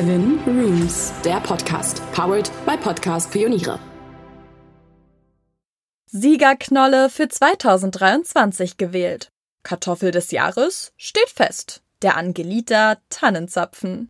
Seven Rooms, der Podcast, powered by Podcast Pioniere. Siegerknolle für 2023 gewählt. Kartoffel des Jahres steht fest. Der Angelita Tannenzapfen.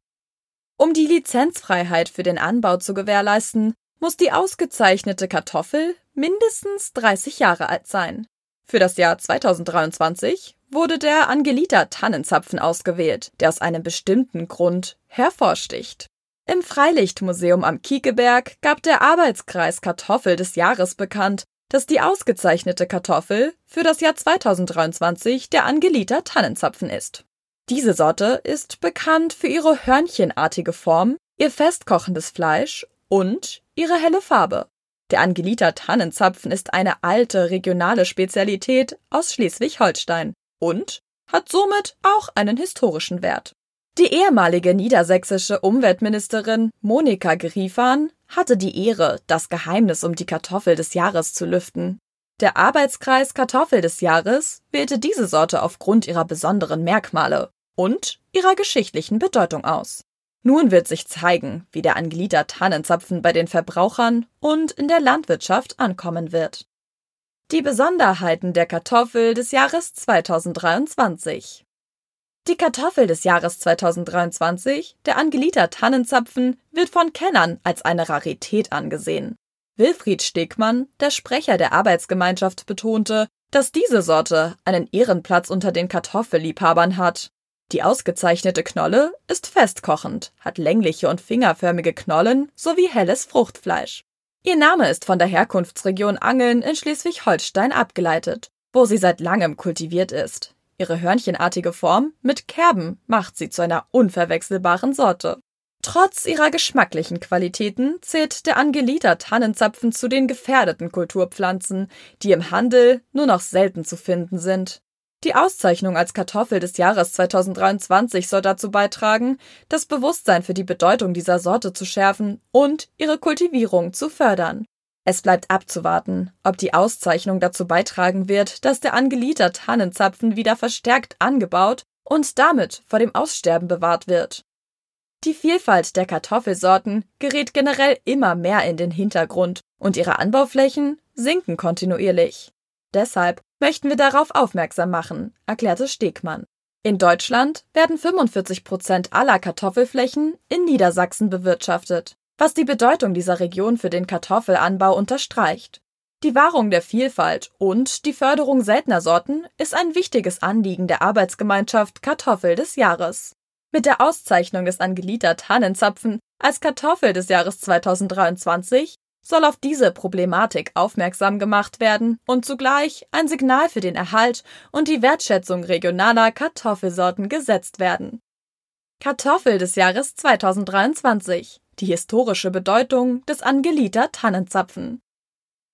Um die Lizenzfreiheit für den Anbau zu gewährleisten, muss die ausgezeichnete Kartoffel mindestens 30 Jahre alt sein. Für das Jahr 2023 wurde der Angelita Tannenzapfen ausgewählt, der aus einem bestimmten Grund hervorsticht. Im Freilichtmuseum am Kiekeberg gab der Arbeitskreis Kartoffel des Jahres bekannt, dass die ausgezeichnete Kartoffel für das Jahr 2023 der Angelita Tannenzapfen ist. Diese Sorte ist bekannt für ihre hörnchenartige Form, ihr festkochendes Fleisch und ihre helle Farbe. Der Angelita Tannenzapfen ist eine alte regionale Spezialität aus Schleswig-Holstein und hat somit auch einen historischen Wert. Die ehemalige niedersächsische Umweltministerin Monika Griefahn hatte die Ehre, das Geheimnis um die Kartoffel des Jahres zu lüften. Der Arbeitskreis Kartoffel des Jahres wählte diese Sorte aufgrund ihrer besonderen Merkmale und ihrer geschichtlichen Bedeutung aus. Nun wird sich zeigen, wie der Angelita Tannenzapfen bei den Verbrauchern und in der Landwirtschaft ankommen wird. Die Besonderheiten der Kartoffel des Jahres 2023 Die Kartoffel des Jahres 2023, der Angelita Tannenzapfen, wird von Kennern als eine Rarität angesehen. Wilfried Stegmann, der Sprecher der Arbeitsgemeinschaft, betonte, dass diese Sorte einen Ehrenplatz unter den Kartoffelliebhabern hat. Die ausgezeichnete Knolle ist festkochend, hat längliche und fingerförmige Knollen sowie helles Fruchtfleisch. Ihr Name ist von der Herkunftsregion Angeln in Schleswig-Holstein abgeleitet, wo sie seit langem kultiviert ist. Ihre hörnchenartige Form mit Kerben macht sie zu einer unverwechselbaren Sorte. Trotz ihrer geschmacklichen Qualitäten zählt der Angelita Tannenzapfen zu den gefährdeten Kulturpflanzen, die im Handel nur noch selten zu finden sind. Die Auszeichnung als Kartoffel des Jahres 2023 soll dazu beitragen, das Bewusstsein für die Bedeutung dieser Sorte zu schärfen und ihre Kultivierung zu fördern. Es bleibt abzuwarten, ob die Auszeichnung dazu beitragen wird, dass der Angelita Tannenzapfen wieder verstärkt angebaut und damit vor dem Aussterben bewahrt wird. Die Vielfalt der Kartoffelsorten gerät generell immer mehr in den Hintergrund und ihre Anbauflächen sinken kontinuierlich. Deshalb möchten wir darauf aufmerksam machen, erklärte Stegmann. In Deutschland werden 45 Prozent aller Kartoffelflächen in Niedersachsen bewirtschaftet, was die Bedeutung dieser Region für den Kartoffelanbau unterstreicht. Die Wahrung der Vielfalt und die Förderung seltener Sorten ist ein wichtiges Anliegen der Arbeitsgemeinschaft Kartoffel des Jahres. Mit der Auszeichnung des Angelita Tannenzapfen als Kartoffel des Jahres 2023 soll auf diese Problematik aufmerksam gemacht werden und zugleich ein Signal für den Erhalt und die Wertschätzung regionaler Kartoffelsorten gesetzt werden. Kartoffel des Jahres 2023. Die historische Bedeutung des Angelita Tannenzapfen.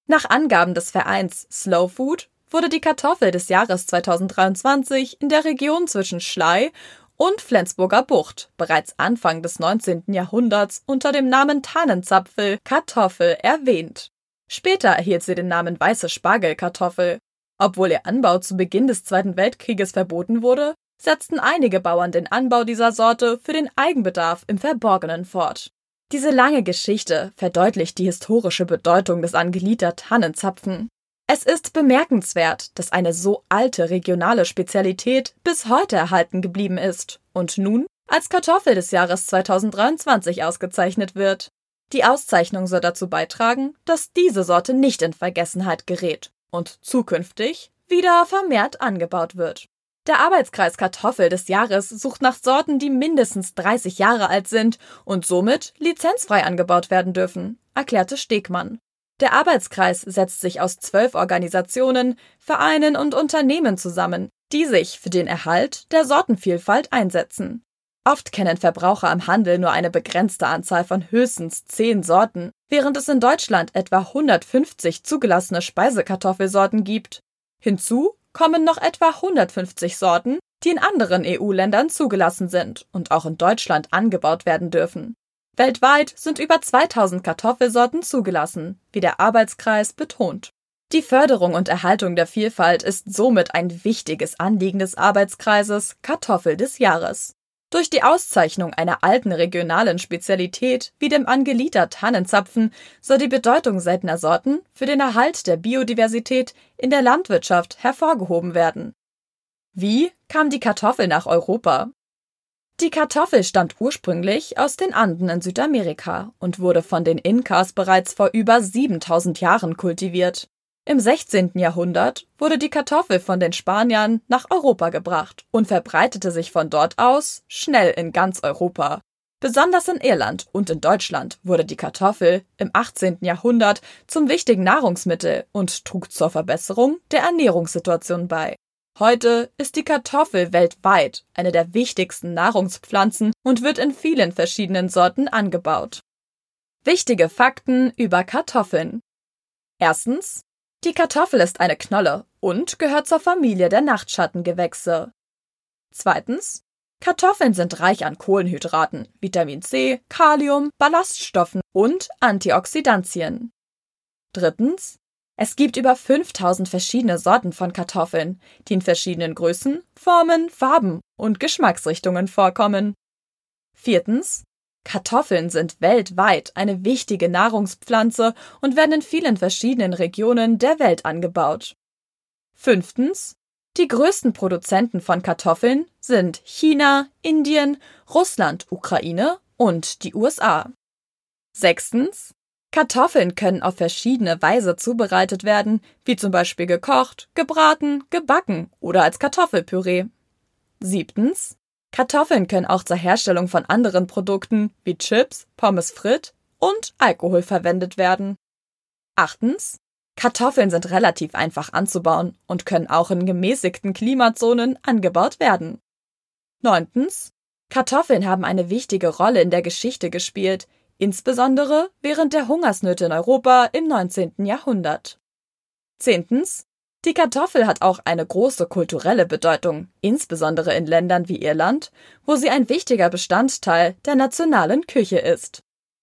Nach Angaben des Vereins Slow Food wurde die Kartoffel des Jahres 2023 in der Region zwischen Schlei und Flensburger Bucht bereits Anfang des 19. Jahrhunderts unter dem Namen Tannenzapfel Kartoffel erwähnt. Später erhielt sie den Namen weiße Spargelkartoffel. Obwohl ihr Anbau zu Beginn des Zweiten Weltkrieges verboten wurde, setzten einige Bauern den Anbau dieser Sorte für den Eigenbedarf im Verborgenen fort. Diese lange Geschichte verdeutlicht die historische Bedeutung des Angelita Tannenzapfen. Es ist bemerkenswert, dass eine so alte regionale Spezialität bis heute erhalten geblieben ist und nun als Kartoffel des Jahres 2023 ausgezeichnet wird. Die Auszeichnung soll dazu beitragen, dass diese Sorte nicht in Vergessenheit gerät und zukünftig wieder vermehrt angebaut wird. Der Arbeitskreis Kartoffel des Jahres sucht nach Sorten, die mindestens 30 Jahre alt sind und somit lizenzfrei angebaut werden dürfen, erklärte Stegmann. Der Arbeitskreis setzt sich aus zwölf Organisationen, Vereinen und Unternehmen zusammen, die sich für den Erhalt der Sortenvielfalt einsetzen. Oft kennen Verbraucher im Handel nur eine begrenzte Anzahl von höchstens zehn Sorten, während es in Deutschland etwa 150 zugelassene Speisekartoffelsorten gibt. Hinzu kommen noch etwa 150 Sorten, die in anderen EU-Ländern zugelassen sind und auch in Deutschland angebaut werden dürfen. Weltweit sind über 2000 Kartoffelsorten zugelassen, wie der Arbeitskreis betont. Die Förderung und Erhaltung der Vielfalt ist somit ein wichtiges Anliegen des Arbeitskreises Kartoffel des Jahres. Durch die Auszeichnung einer alten regionalen Spezialität wie dem Angeliter Tannenzapfen soll die Bedeutung seltener Sorten für den Erhalt der Biodiversität in der Landwirtschaft hervorgehoben werden. Wie kam die Kartoffel nach Europa? Die Kartoffel stammt ursprünglich aus den Anden in Südamerika und wurde von den Inkas bereits vor über 7000 Jahren kultiviert. Im 16. Jahrhundert wurde die Kartoffel von den Spaniern nach Europa gebracht und verbreitete sich von dort aus schnell in ganz Europa. Besonders in Irland und in Deutschland wurde die Kartoffel im 18. Jahrhundert zum wichtigen Nahrungsmittel und trug zur Verbesserung der Ernährungssituation bei. Heute ist die Kartoffel weltweit eine der wichtigsten Nahrungspflanzen und wird in vielen verschiedenen Sorten angebaut. Wichtige Fakten über Kartoffeln. Erstens, die Kartoffel ist eine Knolle und gehört zur Familie der Nachtschattengewächse. Zweitens. Kartoffeln sind reich an Kohlenhydraten, Vitamin C, Kalium, Ballaststoffen und Antioxidantien. Drittens. Es gibt über 5000 verschiedene Sorten von Kartoffeln, die in verschiedenen Größen, Formen, Farben und Geschmacksrichtungen vorkommen. Viertens. Kartoffeln sind weltweit eine wichtige Nahrungspflanze und werden in vielen verschiedenen Regionen der Welt angebaut. Fünftens. Die größten Produzenten von Kartoffeln sind China, Indien, Russland, Ukraine und die USA. Sechstens. Kartoffeln können auf verschiedene Weise zubereitet werden, wie zum Beispiel gekocht, gebraten, gebacken oder als Kartoffelpüree. Siebtens. Kartoffeln können auch zur Herstellung von anderen Produkten wie Chips, Pommes frites und Alkohol verwendet werden. Achtens. Kartoffeln sind relativ einfach anzubauen und können auch in gemäßigten Klimazonen angebaut werden. Neuntens. Kartoffeln haben eine wichtige Rolle in der Geschichte gespielt, insbesondere während der Hungersnöte in Europa im 19. Jahrhundert. Zehntens. Die Kartoffel hat auch eine große kulturelle Bedeutung, insbesondere in Ländern wie Irland, wo sie ein wichtiger Bestandteil der nationalen Küche ist